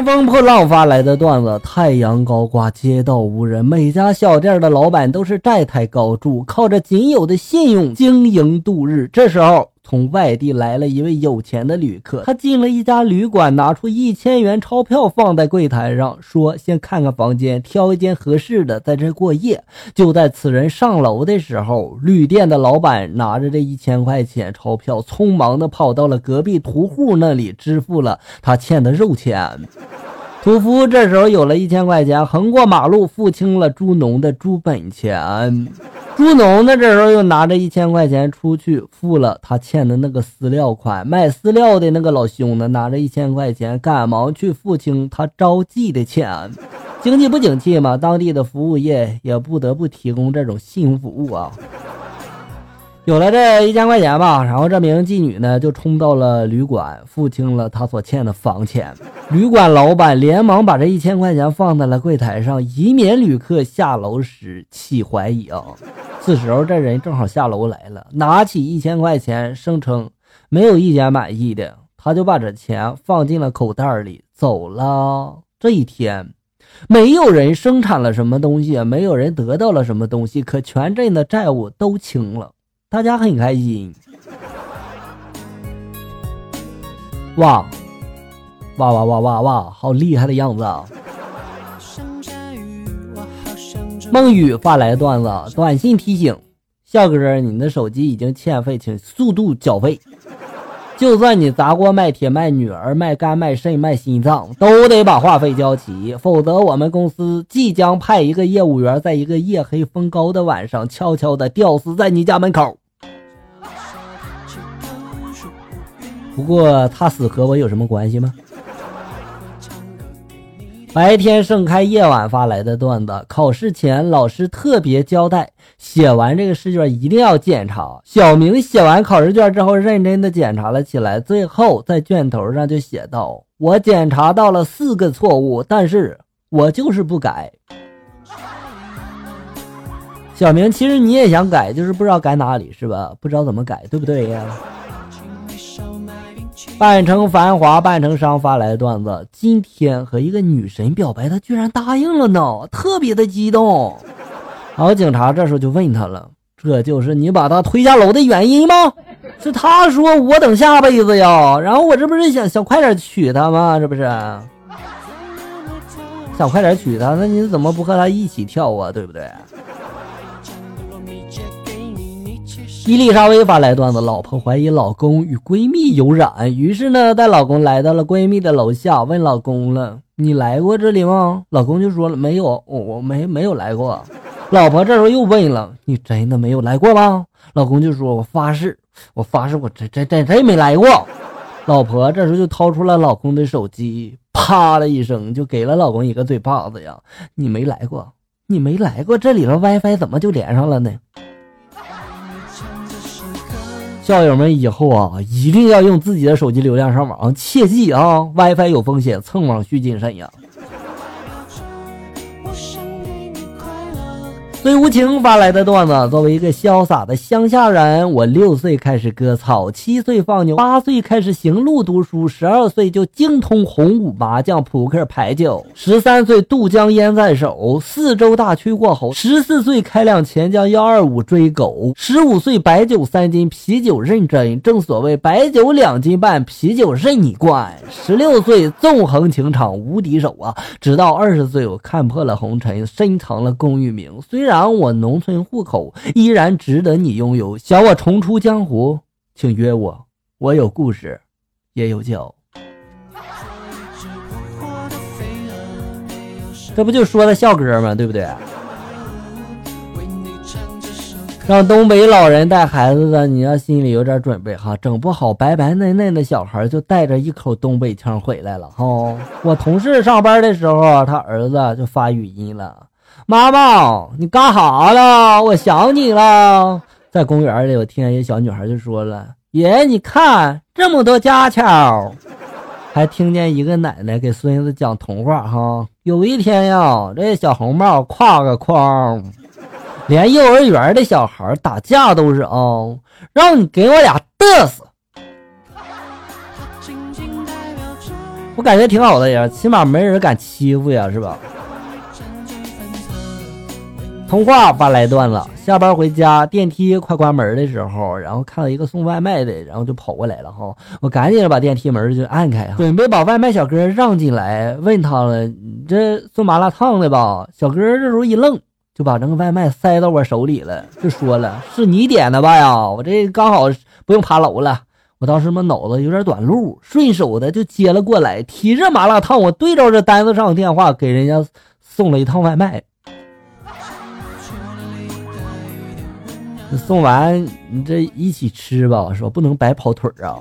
乘风破浪发来的段子，太阳高挂，街道无人，每家小店的老板都是债台高筑，靠着仅有的信用经营度日。这时候，从外地来了一位有钱的旅客，他进了一家旅馆，拿出一千元钞票放在柜台上，说：“先看看房间，挑一间合适的，在这过夜。”就在此人上楼的时候，旅店的老板拿着这一千块钱钞票，匆忙的跑到了隔壁屠户那里，支付了他欠的肉钱。屠夫这时候有了一千块钱，横过马路付清了猪农的猪本钱。猪农呢，这时候又拿着一千块钱出去付了他欠的那个饲料款。卖饲料的那个老兄呢，拿着一千块钱赶忙去付清他招妓的钱。经济不景气嘛，当地的服务业也不得不提供这种性服务啊。有了这一千块钱吧，然后这名妓女呢就冲到了旅馆，付清了她所欠的房钱。旅馆老板连忙把这一千块钱放在了柜台上，以免旅客下楼时起怀疑啊。此时候这人正好下楼来了，拿起一千块钱，声称没有一件满意的，他就把这钱放进了口袋里走了。这一天，没有人生产了什么东西，没有人得到了什么东西，可全镇的债务都清了。大家很开心，哇，哇哇哇哇哇，好厉害的样子啊！梦雨发来段子，短信提醒：笑哥，你的手机已经欠费，请速度缴费。就算你砸锅卖铁卖女儿卖肝卖肾卖心脏，都得把话费交齐，否则我们公司即将派一个业务员在一个夜黑风高的晚上，悄悄的吊死在你家门口。不过他死和我有什么关系吗？白天盛开，夜晚发来的段子。考试前，老师特别交代，写完这个试卷一定要检查。小明写完考试卷之后，认真的检查了起来，最后在卷头上就写道：“我检查到了四个错误，但是我就是不改。”小明，其实你也想改，就是不知道改哪里，是吧？不知道怎么改，对不对呀？半成繁华，半成伤发来的段子。今天和一个女神表白，她居然答应了呢，特别的激动。然后警察这时候就问他了：“这就是你把她推下楼的原因吗？”是他说：“我等下辈子呀。”然后我这不是想想快点娶她吗？这不是想快点娶她？那你怎么不和她一起跳啊？对不对？伊丽莎薇发来段子：老婆怀疑老公与闺蜜有染，于是呢带老公来到了闺蜜的楼下，问老公了：“你来过这里吗？”老公就说了：“没有，我我没没有来过。”老婆这时候又问了：“你真的没有来过吗？”老公就说：“我发誓，我发誓，我真真真真没来过。”老婆这时候就掏出了老公的手机，啪的一声就给了老公一个嘴巴子呀！你没来过，你没来过，这里头 WiFi 怎么就连上了呢？校友们以后啊，一定要用自己的手机流量上网，切记啊，WiFi 有风险，蹭网需谨慎呀。最无情发来的段子，作为一个潇洒的乡下人，我六岁开始割草，七岁放牛，八岁开始行路读书，十二岁就精通红五麻将、扑克、牌九，十三岁渡江烟在手，四周大区过喉，十四岁开辆钱江幺二五追狗，十五岁白酒三斤，啤酒认真，正所谓白酒两斤半，啤酒任你灌。十六岁纵横情场无敌手啊，直到二十岁我看破了红尘，深藏了功与名，虽然。然我农村户口依然值得你拥有。想我重出江湖，请约我。我有故事，也有酒。这不就说的笑歌吗？对不对？让东北老人带孩子的，你要心里有点准备哈。整不好白白嫩嫩的小孩就带着一口东北腔回来了哈。我同事上班的时候，他儿子就发语音了。妈妈，你干哈了？我想你了。在公园里，我听见一小女孩就说了：“爷，你看这么多家巧。”还听见一个奶奶给孙子讲童话哈。有一天呀，这小红帽挎个筐，连幼儿园的小孩打架都是啊，让你给我俩嘚瑟。我感觉挺好的呀，起码没人敢欺负呀，是吧？通话发来段了：下班回家，电梯快关门的时候，然后看到一个送外卖的，然后就跑过来了哈。我赶紧把电梯门就按开，准备把外卖小哥让进来，问他了：“你这送麻辣烫的吧？”小哥这时候一愣，就把这个外卖塞到我手里了，就说了：“是你点的吧呀？我这刚好不用爬楼了。”我当时嘛脑子有点短路，顺手的就接了过来，提着麻辣烫，我对照着单子上的电话给人家送了一趟外卖。送完你这一起吃吧，是吧？不能白跑腿啊！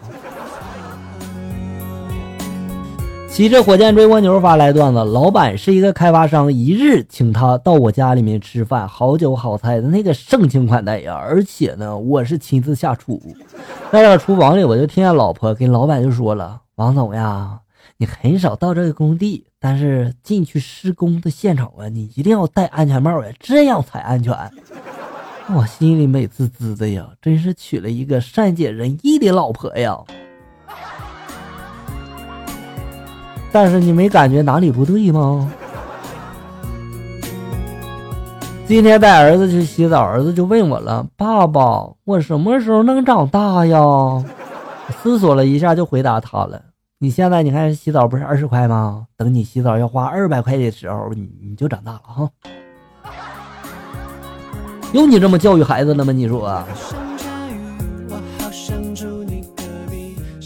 骑着火箭追蜗牛发来段子：老板是一个开发商，一日请他到我家里面吃饭，好酒好菜的那个盛情款待呀！而且呢，我是亲自下厨，在这厨房里，我就听见老婆跟老板就说了：“王总呀，你很少到这个工地，但是进去施工的现场啊，你一定要戴安全帽呀，这样才安全。”我心里美滋滋的呀，真是娶了一个善解人意的老婆呀。但是你没感觉哪里不对吗？今天带儿子去洗澡，儿子就问我了：“爸爸，我什么时候能长大呀？”思索了一下，就回答他了：“你现在你看洗澡不是二十块吗？等你洗澡要花二百块的时候，你你就长大了哈。”有你这么教育孩子的吗？你说。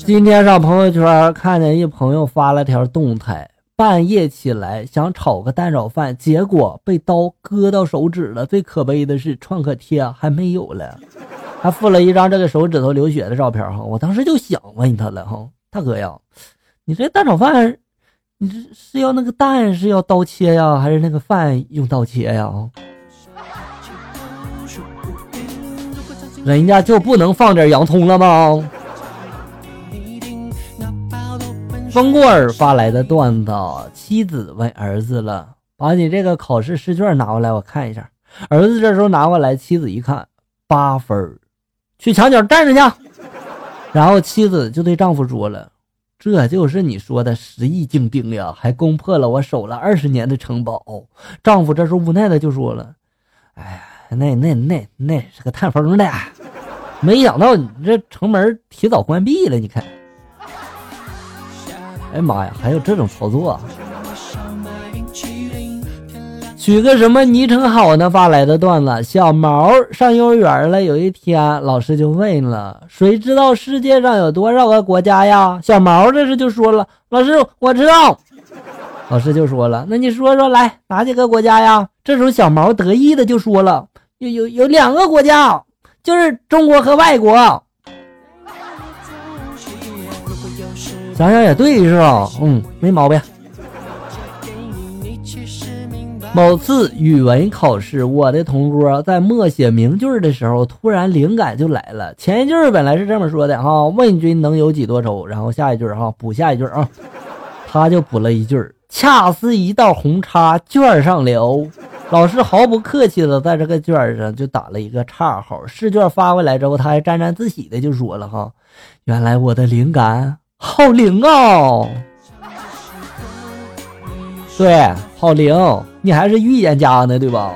今天上朋友圈看见一朋友发了条动态，半夜起来想炒个蛋炒饭，结果被刀割到手指了。最可悲的是创可贴还没有了，还附了一张这个手指头流血的照片哈。我当时就想问他了哈，大哥呀，你这蛋炒饭，你这是要那个蛋是要刀切呀，还是那个饭用刀切呀？人家就不能放点洋葱了吗？风过儿发来的段子，妻子问儿子了：“把你这个考试试卷拿过来，我看一下。”儿子这时候拿过来，妻子一看，八分去墙角站着去。然后妻子就对丈夫说了：“这就是你说的十亿精兵呀，还攻破了我守了二十年的城堡。”丈夫这时候无奈的就说了：“哎呀。”那那那那是个探风的，没想到你这城门提早关闭了。你看，哎妈呀，还有这种操作！取个什么昵称好呢？发来的段子：小毛上幼儿园了。有一天，老师就问了：“谁知道世界上有多少个国家呀？”小毛这时就说了：“老师，我知道。”老师就说了：“那你说说，来哪几个国家呀？”这时候，小毛得意的就说了。有有有两个国家，就是中国和外国。想想也对，是吧？嗯，没毛病。某次语文考试，我的同桌在默写名句的时候，突然灵感就来了。前一句本来是这么说的哈：“问君能有几多愁？”然后下一句哈补下一句啊，他就补了一句：“恰似一道红叉卷上了。”老师毫不客气的在这个卷上就打了一个叉号。试卷发回来之后，他还沾沾自喜的就说了：“哈，原来我的灵感好灵哦！”对，好灵，你还是预言家呢，对吧？